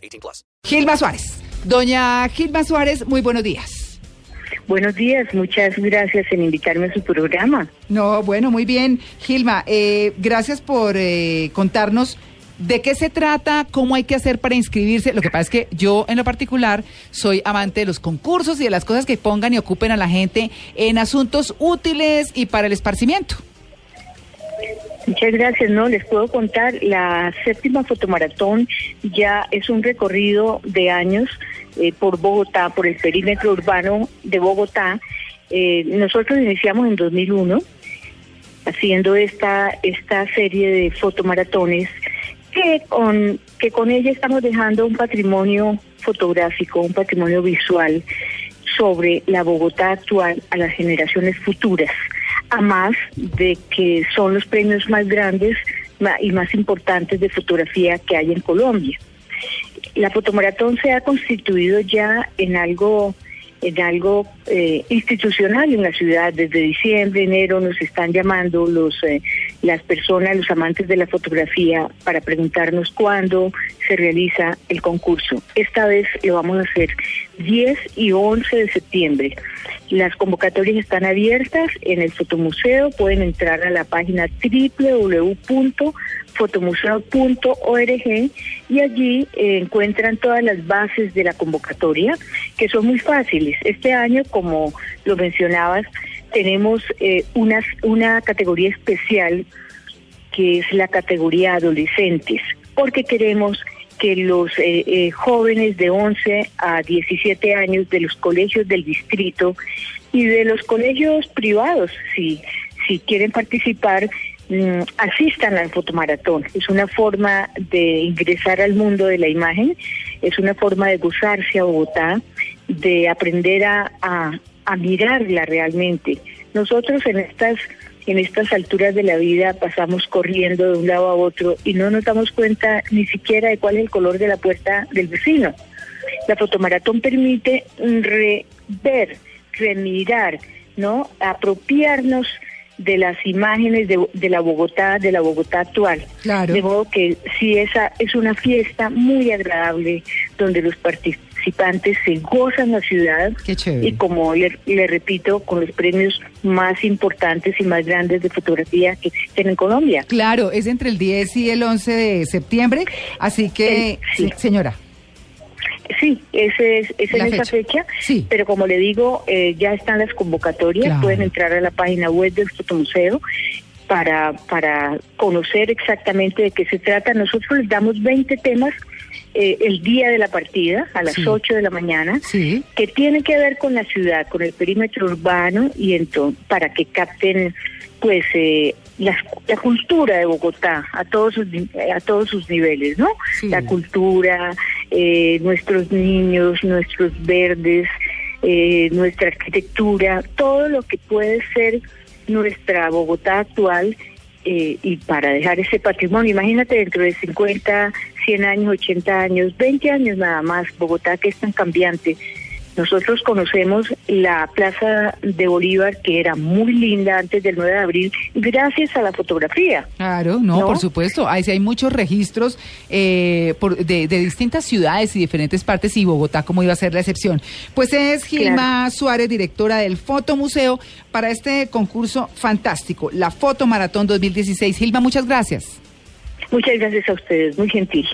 18 plus. Gilma Suárez. Doña Gilma Suárez, muy buenos días. Buenos días, muchas gracias en invitarme a su programa. No, bueno, muy bien. Gilma, eh, gracias por eh, contarnos ¿De qué se trata? ¿Cómo hay que hacer para inscribirse? Lo que pasa es que yo en lo particular soy amante de los concursos y de las cosas que pongan y ocupen a la gente en asuntos útiles y para el esparcimiento. Muchas gracias. No, les puedo contar, la séptima fotomaratón ya es un recorrido de años eh, por Bogotá, por el perímetro urbano de Bogotá. Eh, nosotros iniciamos en 2001 haciendo esta, esta serie de fotomaratones que con, que con ella estamos dejando un patrimonio fotográfico, un patrimonio visual sobre la Bogotá actual a las generaciones futuras, a más de que son los premios más grandes y más importantes de fotografía que hay en Colombia. La fotomaratón se ha constituido ya en algo en algo eh, institucional en la ciudad. Desde diciembre, enero nos están llamando los eh, las personas, los amantes de la fotografía, para preguntarnos cuándo se realiza el concurso. Esta vez lo vamos a hacer 10 y 11 de septiembre. Las convocatorias están abiertas en el Fotomuseo. Pueden entrar a la página www.fotomuseo.org y allí eh, encuentran todas las bases de la convocatoria, que son muy fáciles. Este año, como lo mencionabas, tenemos eh, una, una categoría especial que es la categoría adolescentes, porque queremos que los eh, eh, jóvenes de 11 a 17 años de los colegios del distrito y de los colegios privados, si, si quieren participar, mm, asistan al fotomaratón. Es una forma de ingresar al mundo de la imagen, es una forma de gozarse a Bogotá, de aprender a, a mirarla realmente. Nosotros en estas en estas alturas de la vida pasamos corriendo de un lado a otro y no nos damos cuenta ni siquiera de cuál es el color de la puerta del vecino. La fotomaratón permite rever, remirar, ¿no? Apropiarnos de las imágenes de, de, la Bogotá, de la Bogotá actual. Claro. De modo que sí, esa es una fiesta muy agradable donde los participantes se gozan la ciudad y como le, le, repito, con los premios más importantes y más grandes de fotografía que existen en Colombia. Claro, es entre el 10 y el 11 de septiembre, así que, sí. señora. Sí, ese es, esa es esa fecha, sí. pero como le digo, eh, ya están las convocatorias, claro. pueden entrar a la página web del Fotomuseo para, para conocer exactamente de qué se trata. Nosotros les damos 20 temas eh, el día de la partida, a las Sí. 8 de la mañana, Sí. que tienen que ver con la ciudad, con el perímetro urbano, y entonces para que capten pues eh, la, la cultura de Bogotá a todos sus, ni- a todos sus niveles, ¿no? Sí. La cultura, eh, nuestros niños, nuestros verdes, eh, nuestra arquitectura, todo lo que puede ser nuestra Bogotá actual eh, y para dejar ese patrimonio. Imagínate dentro de 50, 100 años, 80 años, 20 años nada más, Bogotá que es tan cambiante. Nosotros conocemos la Plaza de Bolívar, que era muy linda antes del 9 de abril, gracias a la fotografía. Claro, no, ¿No? por supuesto. Ahí sí hay muchos registros eh, por- de, de distintas ciudades y diferentes partes y Bogotá, como iba a ser la excepción. Pues es Gilma Suárez, directora del Fotomuseo, para este concurso fantástico, la Foto Maratón 2016. Gilma, muchas gracias. Muchas gracias a ustedes, muy gentil.